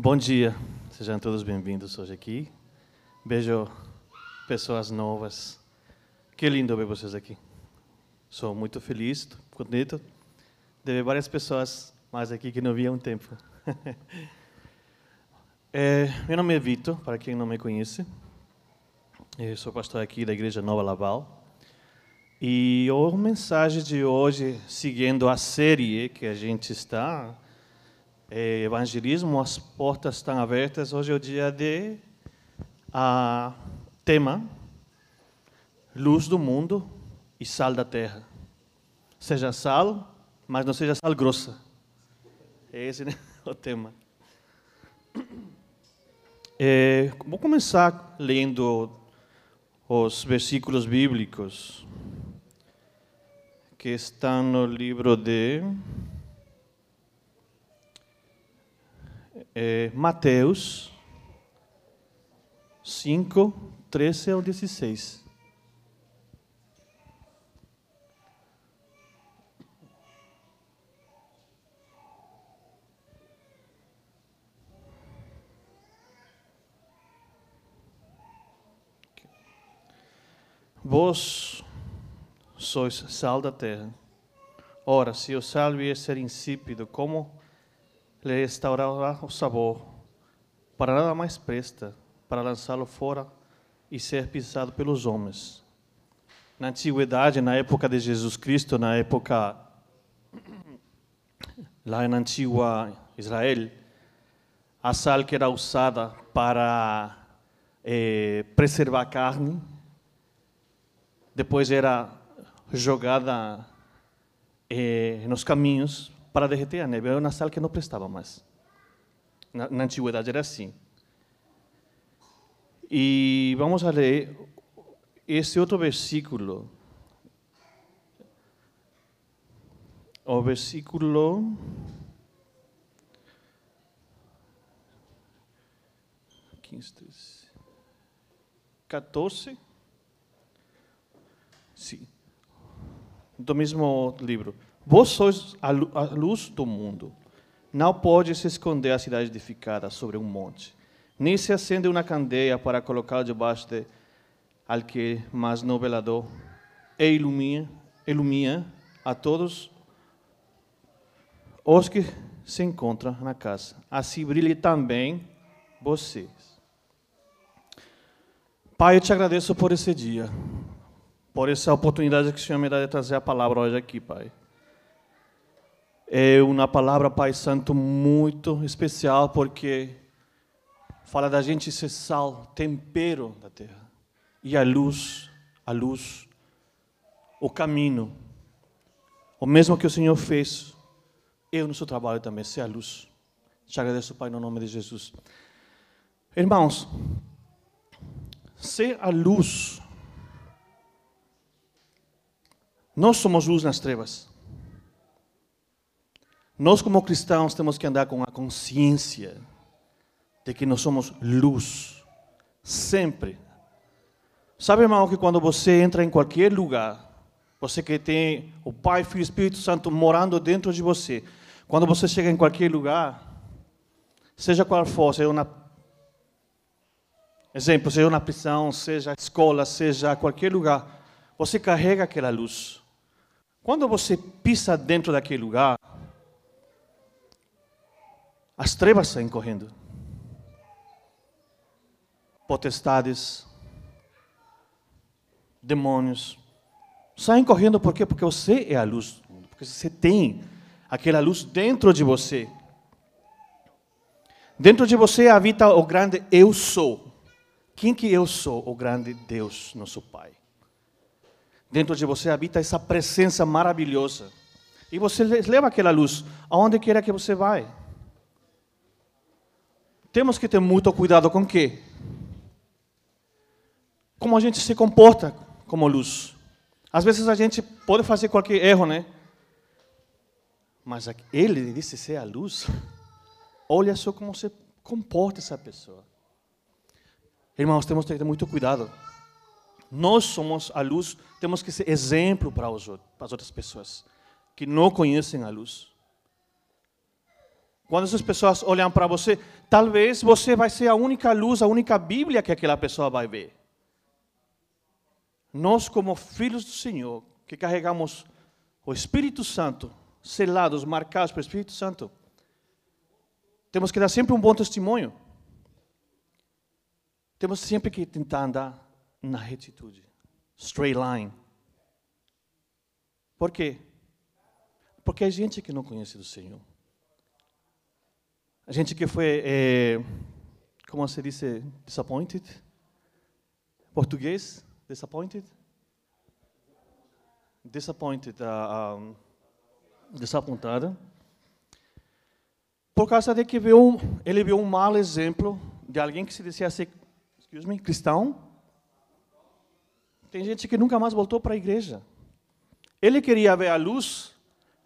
Bom dia, sejam todos bem-vindos hoje aqui. Beijo pessoas novas. Que lindo ver vocês aqui. Sou muito feliz, contente de ver várias pessoas mais aqui que não via há um tempo. é, meu nome é Vitor, para quem não me conhece. Eu sou pastor aqui da Igreja Nova Laval. E a mensagem de hoje, seguindo a série que a gente está, é Evangelismo, as portas estão abertas. Hoje é o dia de a tema Luz do mundo e sal da terra. Seja sal, mas não seja sal grossa. É esse né? o tema. É, vou começar lendo os versículos bíblicos que estão no livro de é, Mateus 5, 13 ao 16. Vós sois sal da terra. Ora, se o sal vier ser insípido, como lhe restaurará o sabor? Para nada mais presta, para lançá-lo fora e ser pisado pelos homens. Na antiguidade, na época de Jesus Cristo, na época lá na antiga Israel, a sal que era usada para eh, preservar a carne, depois era jogada eh, nos caminhos para derreter a neve. Era uma sal que não prestava mais. Na, na antiguidade era assim. E vamos a ler esse outro versículo. O versículo 15, 14. Sim. Do mesmo livro. Vós sois a luz do mundo. Não pode se esconder a cidade edificada sobre um monte nem se acende uma candeia para colocá-la debaixo de alqueire, mas no velador, e ilumina, ilumina a todos os que se encontram na casa. Assim brilhe também vocês. Pai, eu te agradeço por esse dia, por essa oportunidade que o Senhor me dá de trazer a palavra hoje aqui, Pai. É uma palavra, Pai Santo, muito especial, porque fala da gente ser sal, tempero da terra. E a luz, a luz, o caminho. O mesmo que o Senhor fez, eu no seu trabalho também, ser a luz. Te agradeço, Pai, no nome de Jesus. Irmãos, ser a luz. Nós somos luz nas trevas. Nós, como cristãos, temos que andar com a consciência de que nós somos luz. Sempre. Sabe, irmão, que quando você entra em qualquer lugar, você que tem o Pai, Filho e Espírito Santo morando dentro de você, quando você chega em qualquer lugar, seja qual for, seja na exemplo, seja na prisão, seja escola, seja qualquer lugar, você carrega aquela luz. Quando você pisa dentro daquele lugar, as trevas saem correndo potestades, demônios. Saem correndo por quê? Porque você é a luz Porque você tem aquela luz dentro de você. Dentro de você habita o grande eu sou. Quem que eu sou? O grande Deus, nosso Pai. Dentro de você habita essa presença maravilhosa. E você leva aquela luz aonde quer que você vai. Temos que ter muito cuidado com o quê? como a gente se comporta como luz. Às vezes a gente pode fazer qualquer erro, né? Mas ele disse ser a luz. Olha só como se comporta essa pessoa. Irmãos, temos que ter muito cuidado. Nós somos a luz, temos que ser exemplo para, as outras pessoas que não conhecem a luz. Quando essas pessoas olham para você, talvez você vai ser a única luz, a única Bíblia que aquela pessoa vai ver. Nós, como filhos do Senhor, que carregamos o Espírito Santo, selados, marcados pelo Espírito Santo, temos que dar sempre um bom testemunho. Temos sempre que tentar andar na retitude, straight line. Por quê? Porque é gente que não conhece do Senhor. A gente que foi, é, como se diz, disappointed? Português? Disappointed? Disappointed, uh, um, desapontada. Por causa de que viu, ele viu um mau exemplo de alguém que se dizia ser, excuse me, cristão. Tem gente que nunca mais voltou para a igreja. Ele queria ver a luz,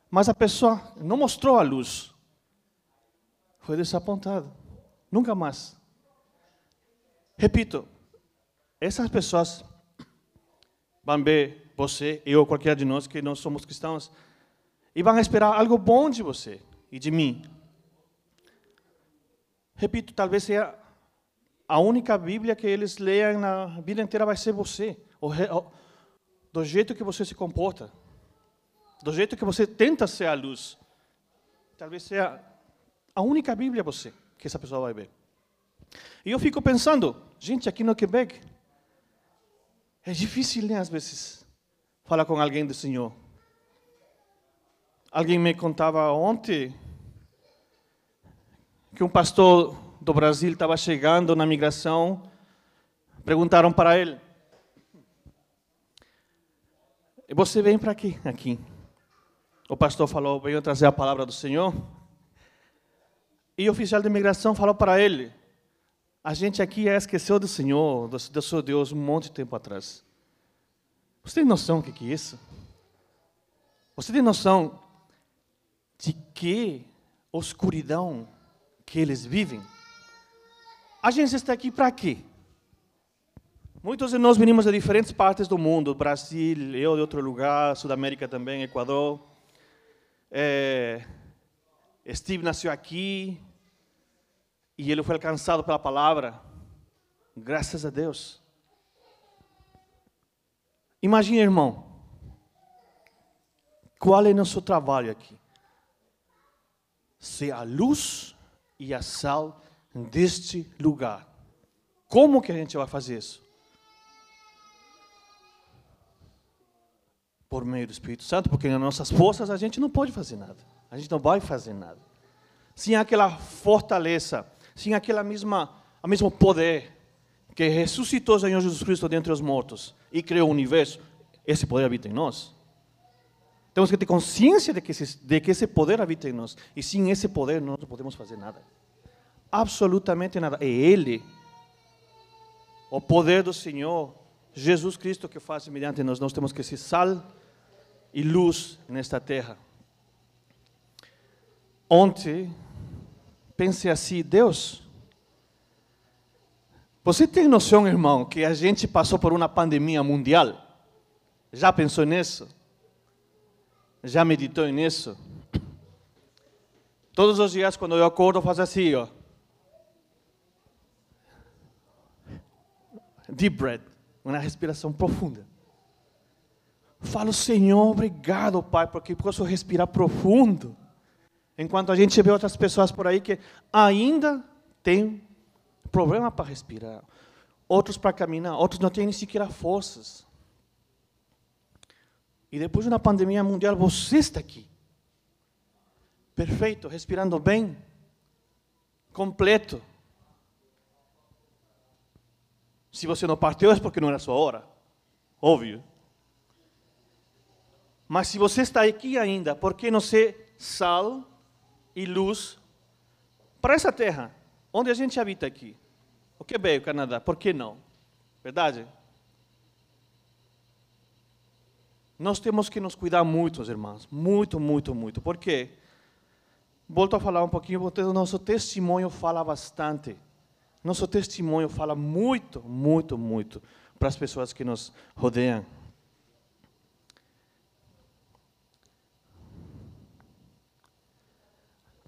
mas a pessoa não mostrou a luz. Foi desapontado. Nunca mais. Repito, essas pessoas vão ver você, eu, qualquer de nós que não somos cristãos, e vão esperar algo bom de você e de mim. Repito, talvez seja a única Bíblia que eles leiam na vida inteira vai ser você, do jeito que você se comporta do jeito que você tenta ser a luz, talvez seja a única Bíblia você que essa pessoa vai ver. E eu fico pensando, gente, aqui no Quebec, é difícil, né, às vezes, falar com alguém do Senhor. Alguém me contava ontem que um pastor do Brasil estava chegando na migração, perguntaram para ele: Você vem para aqui? Aqui o pastor falou, veio trazer a palavra do Senhor. E o oficial de imigração falou para ele: A gente aqui esqueceu do Senhor, do, do seu Deus, um monte de tempo atrás. Você tem noção do que é isso? Você tem noção de que oscuridão que eles vivem? A gente está aqui para quê? Muitos de nós venimos de diferentes partes do mundo, Brasil, eu de outro lugar, Sudamérica também, Equador. É, Steve nasceu aqui e ele foi alcançado pela palavra. Graças a Deus. Imagine, irmão, qual é nosso trabalho aqui? Ser a luz e a sal deste lugar. Como que a gente vai fazer isso? Por meio do Espírito Santo, porque nas nossas forças a gente não pode fazer nada. A gente não vai fazer nada. Sem aquela fortaleza, sem aquela mesma, a mesmo poder que ressuscitou o Senhor Jesus Cristo dentre os mortos e criou o universo, esse poder habita em nós. Temos que ter consciência de que, esse, de que esse poder habita em nós. E sem esse poder nós não podemos fazer nada. Absolutamente nada. É Ele, o poder do Senhor, Jesus Cristo que faz mediante nós. Nós temos que ser sal e luz nesta terra. Ontem, pensei assim, Deus, você tem noção, irmão, que a gente passou por uma pandemia mundial? Já pensou nisso? Já meditou nisso? Todos os dias, quando eu acordo, faço assim, ó. Deep breath, uma respiração profunda. Falo, Senhor, obrigado, Pai, porque posso respirar profundo. Enquanto a gente vê outras pessoas por aí que ainda têm problema para respirar, outros para caminhar, outros não têm nem sequer forças. E depois de uma pandemia mundial, você está aqui. Perfeito, respirando bem, completo. Se você não partiu, é porque não era sua hora. Óbvio. Mas se você está aqui ainda, por que não ser sal e luz para essa terra, onde a gente habita aqui? O Quebec, o Canadá, por que não? Verdade? Nós temos que nos cuidar muito, irmãos, muito, muito, muito. Por quê? Volto a falar um pouquinho, porque o nosso testemunho fala bastante. Nosso testemunho fala muito, muito, muito para as pessoas que nos rodeiam.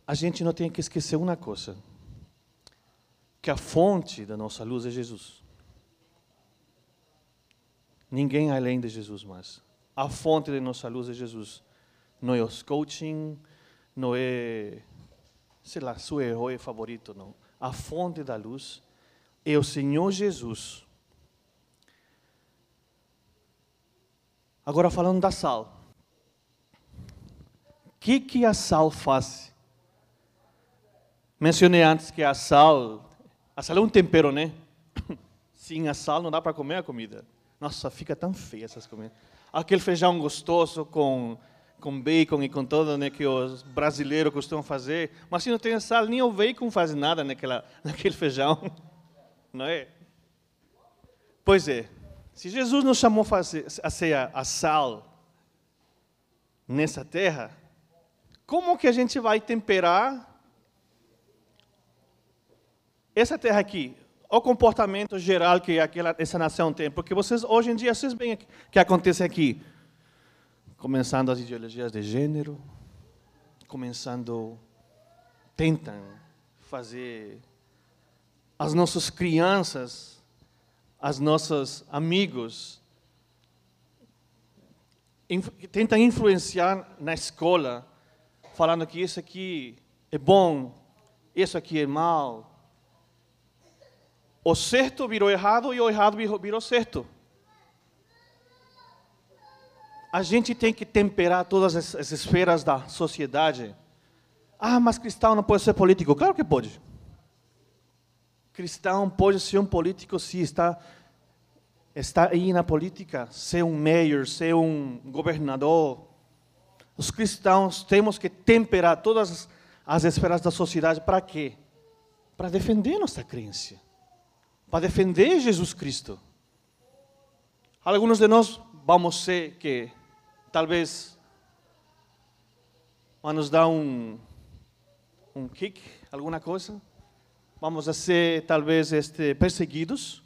A gente não tem que esquecer uma coisa: que a fonte da nossa luz é Jesus. Ninguém além de Jesus mais. A fonte da nossa luz é Jesus. Não é os coaching, não é, sei lá, seu herói favorito, não. A fonte da luz é o Senhor Jesus. Agora falando da sal. O que, que a sal faz? Mencionei antes que a sal, a sal é um tempero, né? Sem a sal não dá para comer a comida. Nossa, fica tão feia essas comidas. Aquele feijão gostoso com, com bacon e com tudo né, que os brasileiros costumam fazer. Mas se não tem sal, nem o bacon faz nada naquela, naquele feijão. Não é? Pois é. Se Jesus nos chamou a ser a sal nessa terra, como que a gente vai temperar essa terra aqui? o comportamento geral que aquela, essa nação tem. Porque vocês, hoje em dia, vocês veem que acontece aqui. Começando as ideologias de gênero, começando, tentam fazer as nossas crianças, as nossos amigos, tentam influenciar na escola, falando que isso aqui é bom, isso aqui é mal, o certo virou errado e o errado virou certo. A gente tem que temperar todas as esferas da sociedade. Ah, mas cristão não pode ser político. Claro que pode. Cristão pode ser um político se está, está aí na política, ser um mayor, ser um governador. Os cristãos temos que temperar todas as esferas da sociedade para quê? Para defender nossa crença para defender Jesus Cristo. Alguns de nós vamos ser que talvez vão nos dar um, um kick, alguma coisa. Vamos a ser talvez este, perseguidos.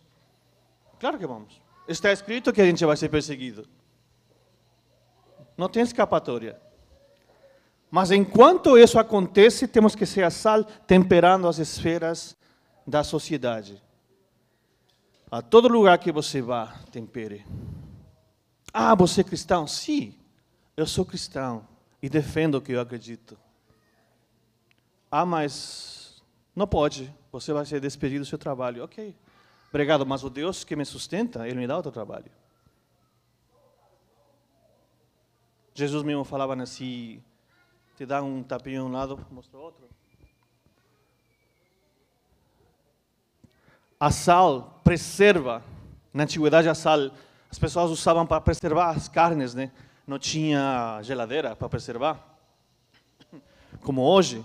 Claro que vamos. Está escrito que a gente vai ser perseguido. Não tem escapatória. Mas enquanto isso acontece, temos que ser a sal temperando as esferas da sociedade. A todo lugar que você vá, tempere. Ah, você é cristão? Sim, eu sou cristão e defendo o que eu acredito. Ah, mas não pode, você vai ser despedido do seu trabalho. Ok, obrigado, mas o Deus que me sustenta, Ele me dá outro trabalho. Jesus mesmo falava assim, te dá um tapinha um lado, mostra outro. A sal preserva. Na antiguidade, a sal, as pessoas usavam para preservar as carnes, né? Não tinha geladeira para preservar. Como hoje,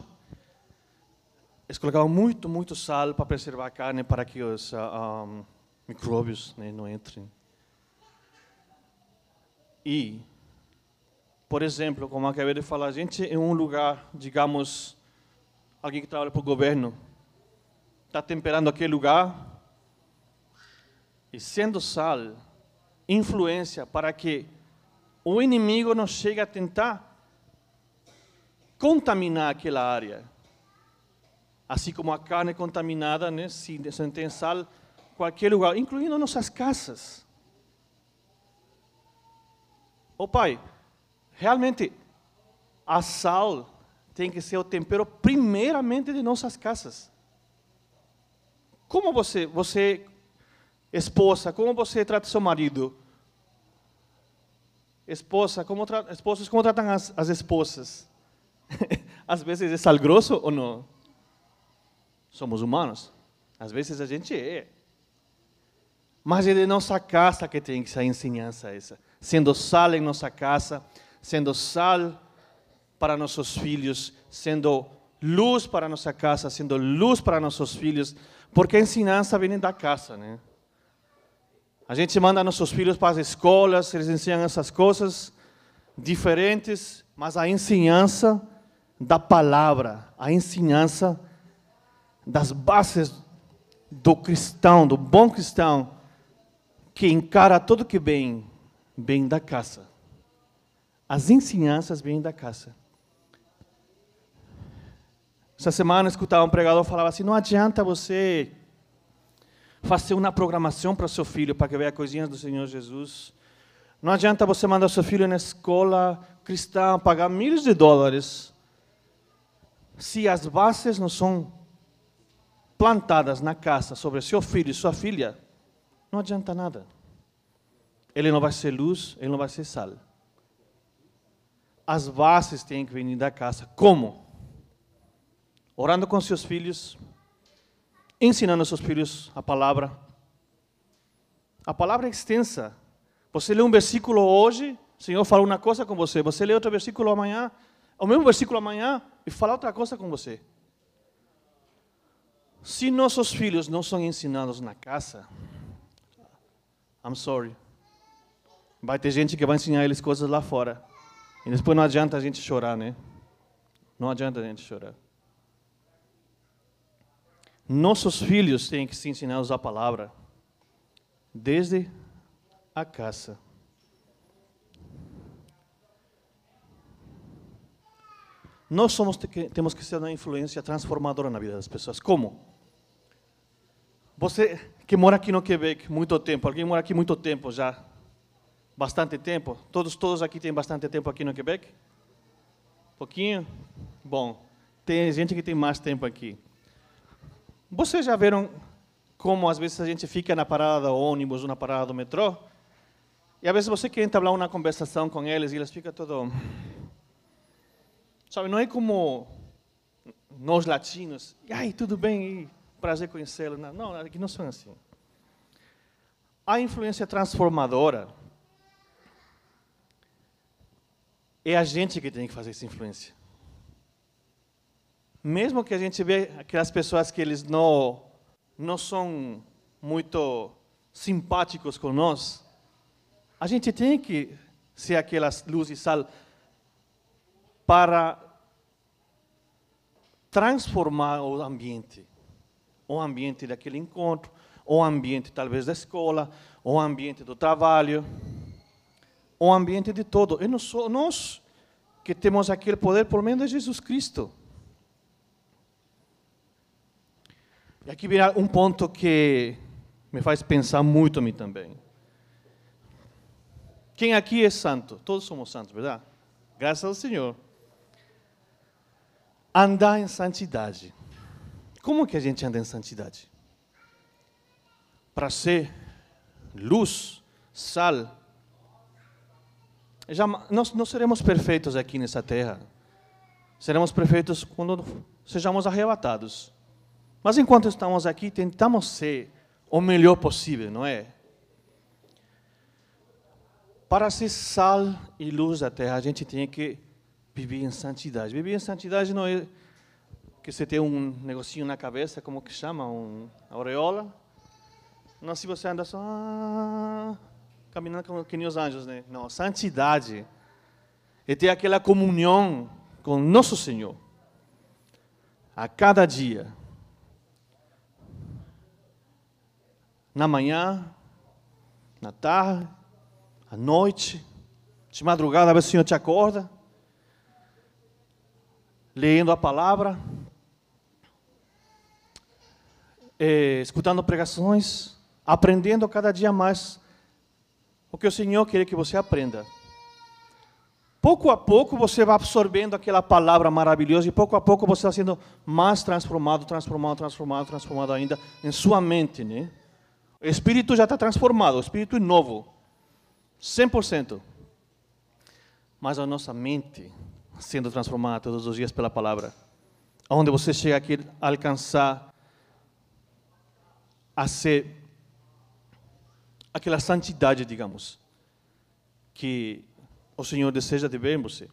eles colocavam muito, muito sal para preservar a carne, para que os uh, ah, um, micróbios né, não entrem. E, por exemplo, como acabei de falar, a gente em um lugar, digamos, alguém que trabalha para o governo, está temperando aquele lugar e sendo sal, influência para que o inimigo não chegue a tentar contaminar aquela área. Assim como a carne é contaminada, né, se não tem sal, qualquer lugar, incluindo nossas casas. Ô pai, realmente a sal tem que ser o tempero primeiramente de nossas casas. Como você, você esposa, como você trata seu marido? Esposa, como tra esposos, como tratam as, as esposas? Às vezes é sal grosso ou não? Somos humanos. Às vezes a gente é. Mas é de nossa casa que tem essa ensinança essa. Sendo sal em nossa casa, sendo sal para nossos filhos, sendo luz para nossa casa, sendo luz para nossos filhos, porque a ensinança vem da casa, né? A gente manda nossos filhos para as escolas, eles ensinam essas coisas diferentes, mas a ensinança da palavra, a ensinança das bases do cristão, do bom cristão, que encara tudo que vem, vem da casa. As ensinanças vêm da casa. Essa semana eu escutava um pregador falava assim: não adianta você fazer uma programação para seu filho para que veja coisinhas do Senhor Jesus. Não adianta você mandar seu filho na escola cristã pagar milhões de dólares se as bases não são plantadas na casa sobre seu filho e sua filha. Não adianta nada. Ele não vai ser luz, ele não vai ser sal. As bases têm que vir da casa. Como? Orando com seus filhos, ensinando seus filhos a palavra. A palavra é extensa. Você lê um versículo hoje, o Senhor fala uma coisa com você. Você lê outro versículo amanhã, o mesmo versículo amanhã, e fala outra coisa com você. Se nossos filhos não são ensinados na casa, I'm sorry. Vai ter gente que vai ensinar eles coisas lá fora. E depois não adianta a gente chorar, né? Não adianta a gente chorar. Nossos filhos têm que se ensinar a a palavra desde a casa. Nós somos, temos que ser uma influência transformadora na vida das pessoas. Como? Você que mora aqui no Quebec muito tempo, alguém mora aqui muito tempo já? Bastante tempo? Todos, todos aqui têm bastante tempo aqui no Quebec? Pouquinho? Bom, tem gente que tem mais tempo aqui. Vocês já viram como às vezes a gente fica na parada do ônibus na parada do metrô? E às vezes você quer entablar uma conversação com eles e eles ficam todo... Sabe, não é como nós latinos. Aí, tudo bem? Prazer conhecê-lo. Não, não, aqui não são assim. A influência transformadora é a gente que tem que fazer essa influência mesmo que a gente vê aquelas pessoas que eles não não são muito simpáticos com nós, a gente tem que ser aquelas luz e sal para transformar o ambiente, o ambiente daquele encontro, o ambiente talvez da escola, o ambiente do trabalho, o ambiente de todo. E nós, nós que temos aquele poder por meio de Jesus Cristo. E aqui virá um ponto que me faz pensar muito a mim também. Quem aqui é santo? Todos somos santos, verdade? Graças ao Senhor. Andar em santidade. Como que a gente anda em santidade? Para ser luz, sal. Já, nós não seremos perfeitos aqui nessa terra. Seremos perfeitos quando sejamos arrebatados. Mas enquanto estamos aqui, tentamos ser o melhor possível, não é? Para ser sal e luz da terra, a gente tem que viver em santidade. Viver em santidade não é que você tem um negocinho na cabeça, como que chama, um aureola. Não se você anda só caminhando como que nem os anjos, né? Não, santidade é ter aquela comunhão com nosso Senhor a cada dia na manhã, na tarde, à noite, de madrugada, a ver se o Senhor te acorda, lendo a palavra, é, escutando pregações, aprendendo cada dia mais o que o Senhor quer que você aprenda. Pouco a pouco você vai absorvendo aquela palavra maravilhosa e pouco a pouco você está sendo mais transformado, transformado, transformado, transformado ainda em sua mente, né? O espírito já está transformado, o espírito é novo, 100%. Mas a nossa mente sendo transformada todos os dias pela palavra, onde você chega aqui a alcançar a ser aquela santidade, digamos, que o Senhor deseja de ver em você.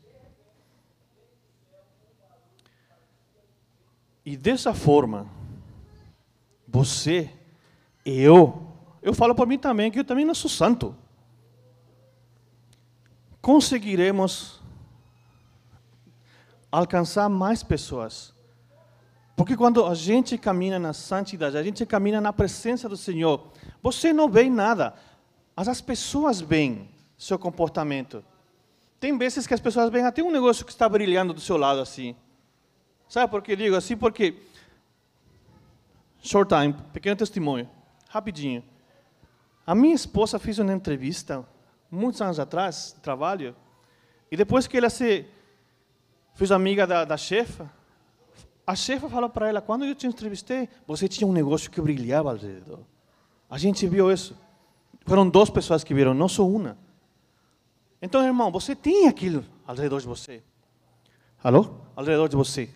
E dessa forma, você eu, eu falo por mim também que eu também não sou santo. Conseguiremos alcançar mais pessoas. Porque quando a gente caminha na santidade, a gente caminha na presença do Senhor, você não vê nada, mas as pessoas veem seu comportamento. Tem vezes que as pessoas veem até um negócio que está brilhando do seu lado assim. Sabe por que digo assim? Porque, short time, pequeno testemunho, rapidinho. A minha esposa fez uma entrevista, muitos anos atrás, de trabalho, e depois que ela se fez amiga da, da chefa, a chefa falou para ela, quando eu te entrevistei, você tinha um negócio que brilhava ao redor. A gente viu isso. Foram duas pessoas que viram, não só uma. Então, irmão, você tem aquilo ao redor de você. Alô? Ao redor de você.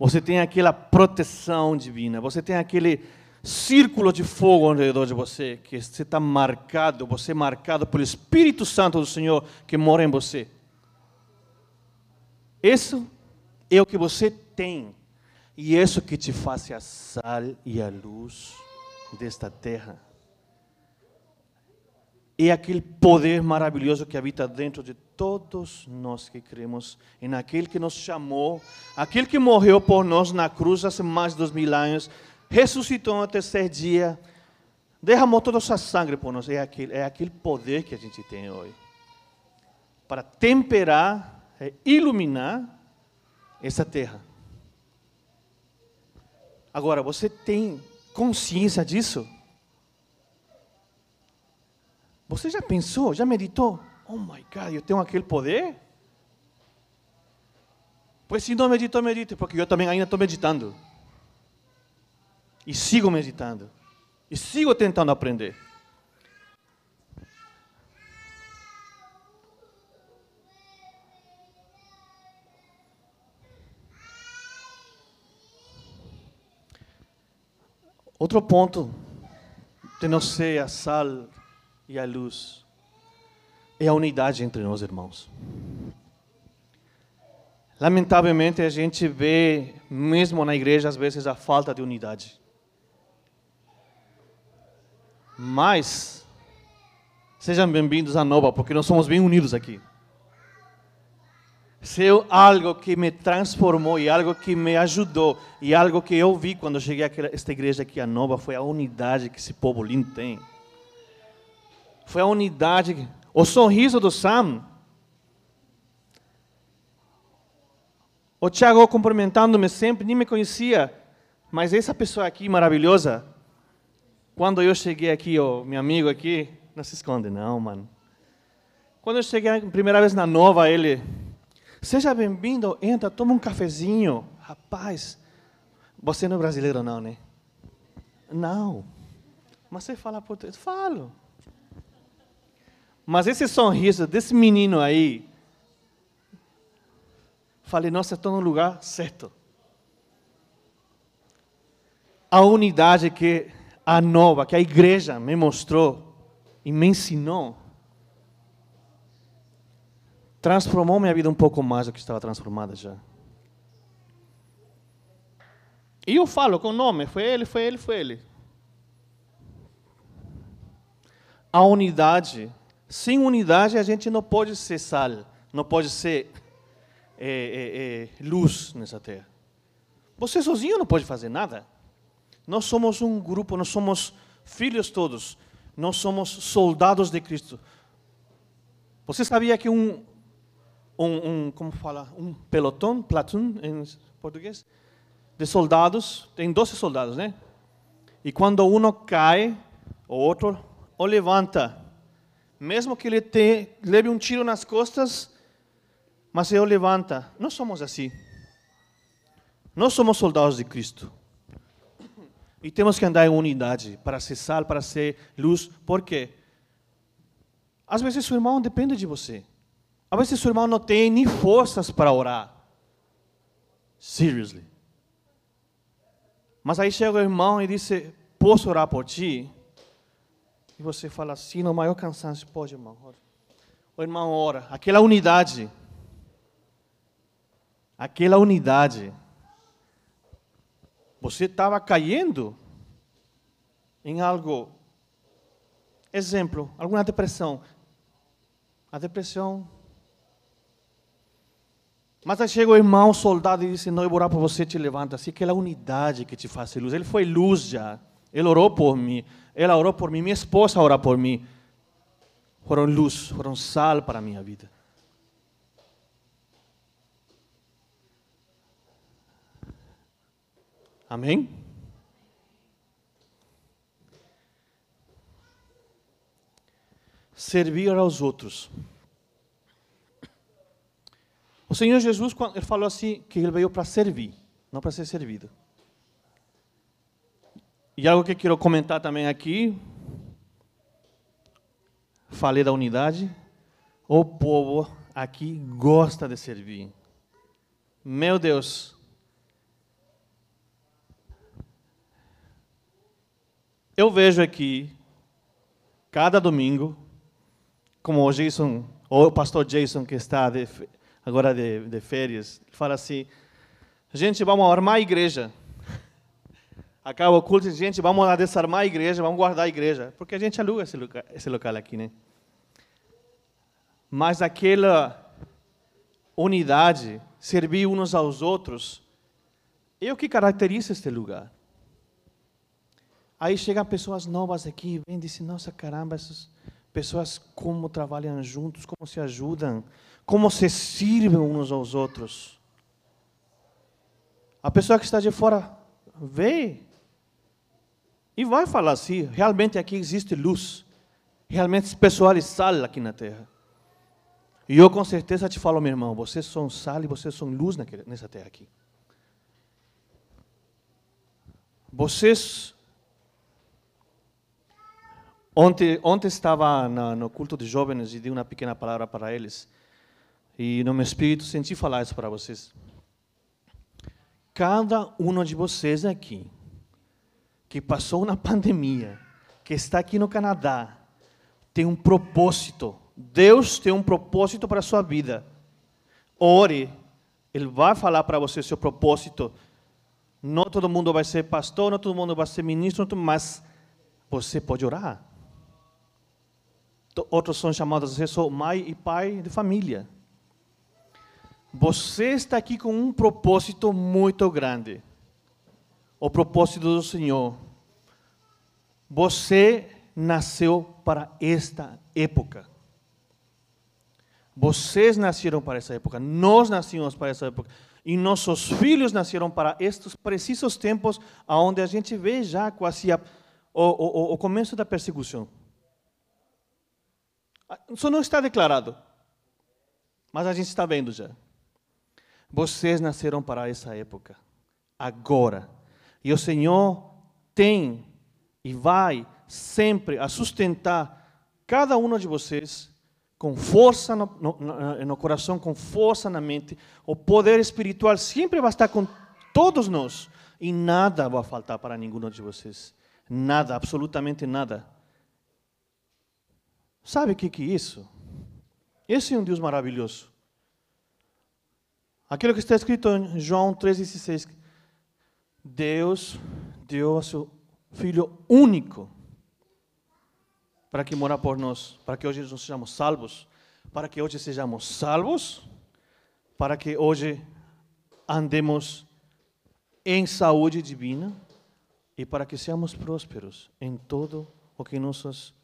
Você tem aquela proteção divina. Você tem aquele círculo de fogo ao redor de você, que você está marcado, você é marcado pelo Espírito Santo do Senhor que mora em você. Isso é o que você tem. E isso que te faz a sal e a luz desta terra. É aquele poder maravilhoso que habita dentro de todos nós que cremos em aquele que nos chamou, aquele que morreu por nós na cruz há mais de dois mil anos, ressuscitou no terceiro dia, derramou toda a sua sangue por nós. É aquele, é aquele poder que a gente tem hoje para temperar, é iluminar essa terra. Agora, você tem consciência disso? Você já pensou, já meditou? Oh my God, eu tenho aquele poder? Pois se não meditou, medite, porque eu também ainda estou meditando. E sigo meditando. E sigo tentando aprender. Outro ponto de não ser a sal e a luz é a unidade entre nós, irmãos. Lamentavelmente, a gente vê, mesmo na igreja, às vezes, a falta de unidade. Mas, sejam bem-vindos à Nova, porque nós somos bem unidos aqui ser algo que me transformou e algo que me ajudou e algo que eu vi quando cheguei a esta igreja aqui a nova foi a unidade que esse povo lindo tem. Foi a unidade, o sorriso do Sam. O Tiago cumprimentando-me sempre, nem me conhecia, mas essa pessoa aqui maravilhosa, quando eu cheguei aqui, o meu amigo aqui, não se esconde não, mano. Quando eu cheguei a primeira vez na nova, ele Seja bem-vindo, entra, toma um cafezinho. Rapaz, você não é brasileiro não, né? Não. Mas você fala português? Falo. Mas esse sorriso desse menino aí, falei, nossa, estou no lugar certo. A unidade que a nova, que a igreja me mostrou e me ensinou, transformou minha vida um pouco mais do que estava transformada já. E eu falo com o nome, foi ele, foi ele, foi ele. A unidade, sem unidade a gente não pode ser sal, não pode ser é, é, é, luz nessa terra. Você sozinho não pode fazer nada. Nós somos um grupo, nós somos filhos todos, nós somos soldados de Cristo. Você sabia que um, um, um como fala, um pelotão, platoon em português, de soldados, tem 12 soldados, né? E quando um cai, o outro o levanta. Mesmo que ele te, leve um tiro nas costas, mas ele levanta. Nós somos assim. Nós somos soldados de Cristo. E temos que andar em unidade para ser sal, para ser luz. Por quê? Às vezes seu irmão depende de você. Às vezes seu irmão não tem nem forças para orar. Seriously. Mas aí chega o irmão e diz: Posso orar por ti? E você fala assim, no maior cansaço: Pode, irmão. O irmão ora. Aquela unidade. Aquela unidade. Você estava caindo em algo. Exemplo, alguma depressão. A depressão mas aí chega o irmão soldado e disse: Não, eu vou orar por você, te levanta. Assim, aquela unidade que te faz luz. Ele foi luz já. Ele orou por mim. Ela orou por mim, minha esposa orou por mim. Foram luz, foram sal para a minha vida. Amém? Servir aos outros. O Senhor Jesus, ele falou assim, que ele veio para servir, não para ser servido. E algo que quero comentar também aqui, falei da unidade, o povo aqui gosta de servir. Meu Deus. Eu vejo aqui, cada domingo, como o Jason, ou o pastor Jason, que está de, agora de, de férias, fala assim: gente, vamos armar a igreja. Acaba o culto e gente, vamos lá desarmar a igreja, vamos guardar a igreja. Porque a gente aluga esse local, esse local aqui, né? Mas aquela unidade servir uns aos outros, é o que caracteriza este lugar. Aí chegam pessoas novas aqui, vêm e dizem, nossa caramba, essas pessoas como trabalham juntos, como se ajudam, como se servem uns aos outros. A pessoa que está de fora vê e vai falar assim, realmente aqui existe luz, realmente esse pessoal é sal aqui na terra. E eu com certeza te falo, meu irmão, vocês são sal e vocês são luz nessa terra aqui. Vocês. Ontem, ontem estava no culto de jovens e dei uma pequena palavra para eles. E no meu espírito senti falar isso para vocês. Cada um de vocês aqui, que passou na pandemia, que está aqui no Canadá, tem um propósito Deus tem um propósito para a sua vida. Ore, Ele vai falar para você seu propósito. Não todo mundo vai ser pastor, não todo mundo vai ser ministro, mas você pode orar. Outros são chamados de mãe e pai de família. Você está aqui com um propósito muito grande. O propósito do Senhor. Você nasceu para esta época. Vocês nasceram para essa época, nós nascemos para essa época. E nossos filhos nasceram para estes precisos tempos onde a gente vê já quase a, o, o, o começo da perseguição. Isso não está declarado, mas a gente está vendo já. Vocês nasceram para essa época, agora. E o Senhor tem e vai sempre a sustentar cada um de vocês com força no, no, no, coração, com força na mente. O poder espiritual sempre vai estar com todos nós. E nada vai faltar para nenhum de vocês. Nada, absolutamente nada. Sabe o que, que é isso? Esse é um Deus maravilhoso. Aquilo que está escrito em João 3,16. Deus deu a seu Filho único para que mora por nós, para que hoje nós sejamos salvos, para que hoje sejamos salvos, para que hoje andemos em saúde divina e para que sejamos prósperos em todo o que nossas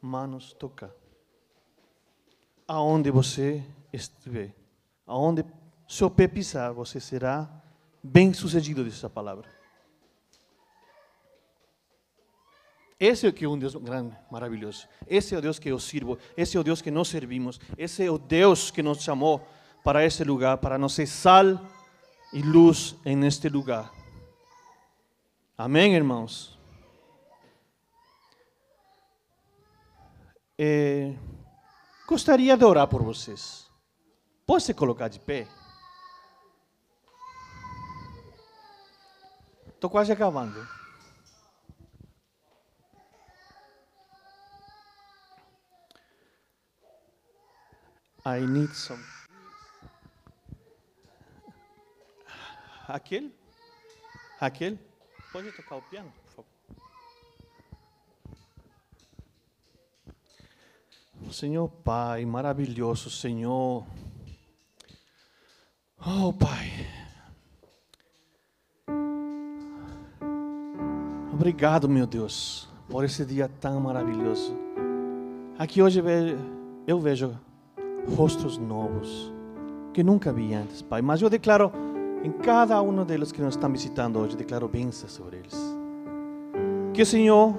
mãos tocar. Aonde você estiver, aonde seu pé pisar, você será bem sucedido dessa palavra. Esse é que é um Deus grande, maravilhoso. Esse é o Deus que eu sirvo. Esse é o Deus que nós servimos. Esse é o Deus que nos chamou para esse lugar, para nos ser sal e luz neste lugar. Amém, irmãos? É, gostaria de orar por vocês. Pode se colocar de pé? Estou quase acabando. I need some. Raquel? Raquel? Pode tocar o piano, por favor? Senhor Pai, maravilhoso Senhor. Oh Pai. Obrigado, meu Deus, por esse dia tão maravilhoso. Aqui hoje eu vejo rostos novos que nunca vi antes, Pai. Mas eu declaro em cada um deles que nos estão visitando hoje, declaro bênçãos sobre eles. Que o Senhor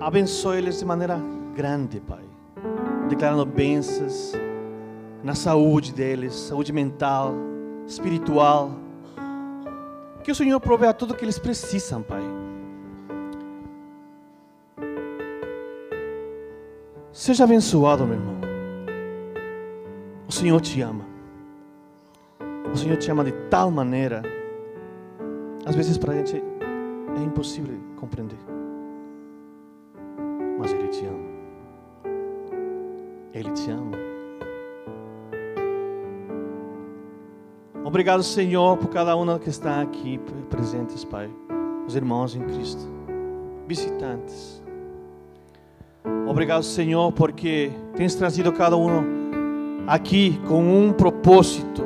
abençoe eles de maneira grande, Pai. Declarando bênçãos na saúde deles, saúde mental, espiritual. Que o Senhor provea tudo o que eles precisam, Pai. Seja abençoado, meu irmão. O Senhor te ama. O Senhor te ama de tal maneira. Às vezes para a gente é impossível compreender. Mas Ele te ama. Ele te ama. Obrigado, Senhor, por cada um que está aqui presentes, Pai. Os irmãos em Cristo, visitantes. Obrigado, Senhor, porque tens trazido cada um aqui com um propósito.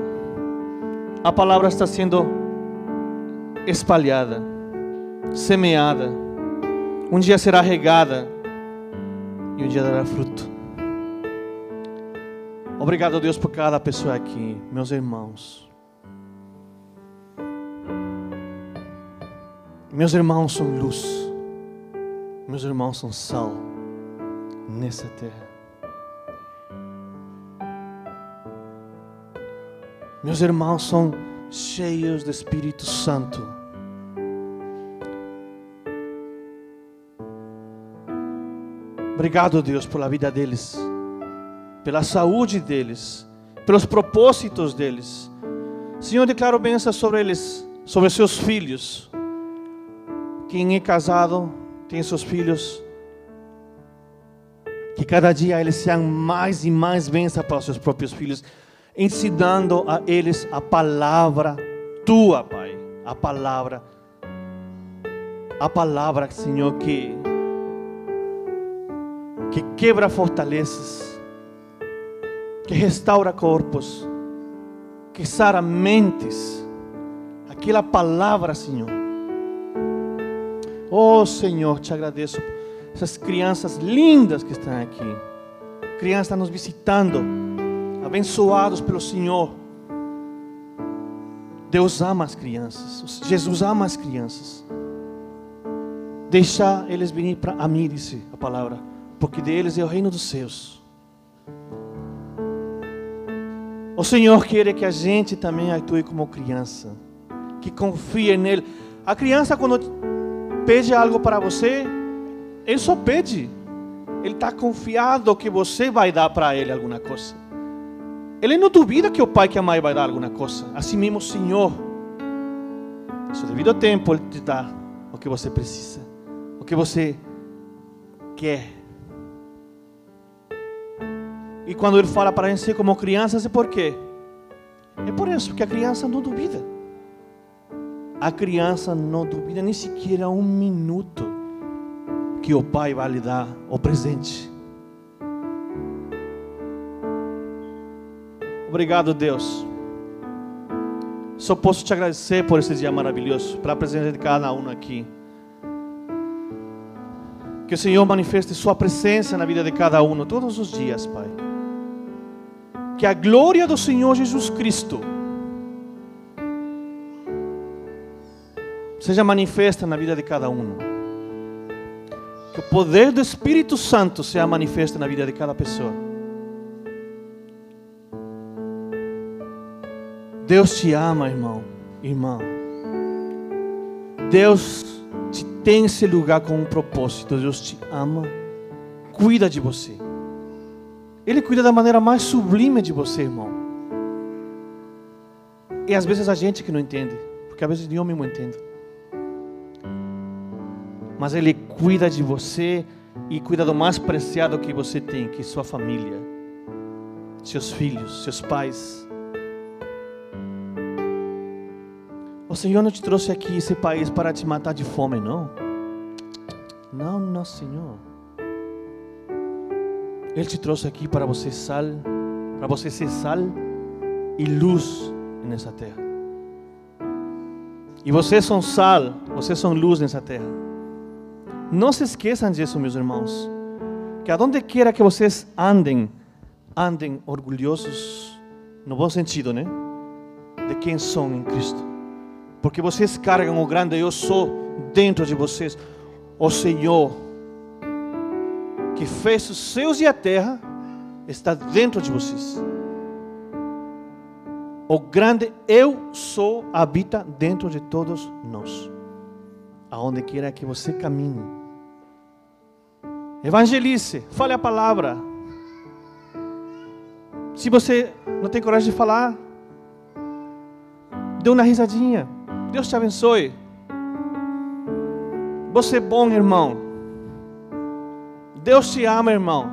A palavra está sendo espalhada, semeada. Um dia será regada e um dia dará fruto. Obrigado, Deus, por cada pessoa aqui, meus irmãos. Meus irmãos são luz, meus irmãos são sal nessa terra. Meus irmãos são cheios do Espírito Santo. Obrigado, Deus, pela vida deles, pela saúde deles, pelos propósitos deles. Senhor, declaro bênção sobre eles, sobre seus filhos. Quem é casado, tem seus filhos que cada dia eles sejam mais e mais bênçãos para os seus próprios filhos, ensinando a eles a palavra tua, Pai. A palavra, a palavra, Senhor, que, que quebra fortalezas, que restaura corpos, que sara mentes. Aquela palavra, Senhor. Oh, Senhor, te agradeço essas crianças lindas que estão aqui. Crianças nos visitando, abençoados pelo Senhor. Deus ama as crianças, Jesus ama as crianças. Deixar eles virem para a mim, disse a palavra, porque deles é o reino dos céus. O Senhor quer que a gente também atue como criança, que confie nele. A criança, quando pede algo para você, ele só pede. Ele está confiado que você vai dar para ele alguma coisa. Ele não duvida que o pai que a mãe vai dar alguma coisa. Assim mesmo Senhor. Seu devido tempo Ele te dá o que você precisa. O que você quer. E quando Ele fala para ser como crianças, é por quê? É por isso, porque a criança não duvida. A criança não duvida nem sequer um minuto que o Pai vai lhe dar o presente. Obrigado, Deus. Só posso te agradecer por esse dia maravilhoso, pela presença de cada um aqui. Que o Senhor manifeste Sua presença na vida de cada um, todos os dias, Pai. Que a glória do Senhor Jesus Cristo seja manifesta na vida de cada um. Que o poder do Espírito Santo seja manifesto na vida de cada pessoa. Deus te ama, irmão, irmã. Deus te tem esse lugar com um propósito. Deus te ama, cuida de você. Ele cuida da maneira mais sublime de você, irmão. E às vezes a gente que não entende, porque às vezes eu mesmo entendo mas Ele cuida de você e cuida do mais preciado que você tem, que é sua família, seus filhos, seus pais. O Senhor não te trouxe aqui esse país para te matar de fome, não. Não, não, Senhor. Ele te trouxe aqui para você sal, para você ser sal e luz nessa terra. E vocês são sal, vocês são luz nessa terra. Não se esqueçam disso, meus irmãos. Que aonde quiera que vocês andem, andem orgulhosos, no bom sentido, né? De quem são em Cristo. Porque vocês carregam o grande eu sou dentro de vocês. O Senhor, que fez os céus e a terra, está dentro de vocês. O grande eu sou habita dentro de todos nós. Aonde quer que você caminhe. Evangelize, fale a palavra. Se você não tem coragem de falar, dê uma risadinha. Deus te abençoe. Você é bom, irmão. Deus te ama, irmão.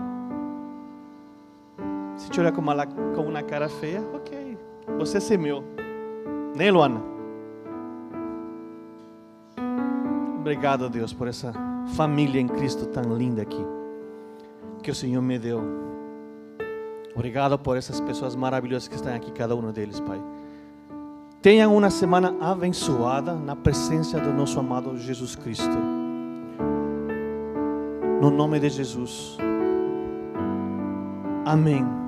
Se te olhar com uma, com uma cara feia, ok. Você semeou. Nem Luana? Obrigado, Deus, por essa família em Cristo tão linda aqui. Que o Senhor me deu. Obrigado por essas pessoas maravilhosas que estão aqui, cada um deles, Pai. Tenham uma semana abençoada na presença do nosso amado Jesus Cristo. No nome de Jesus. Amém.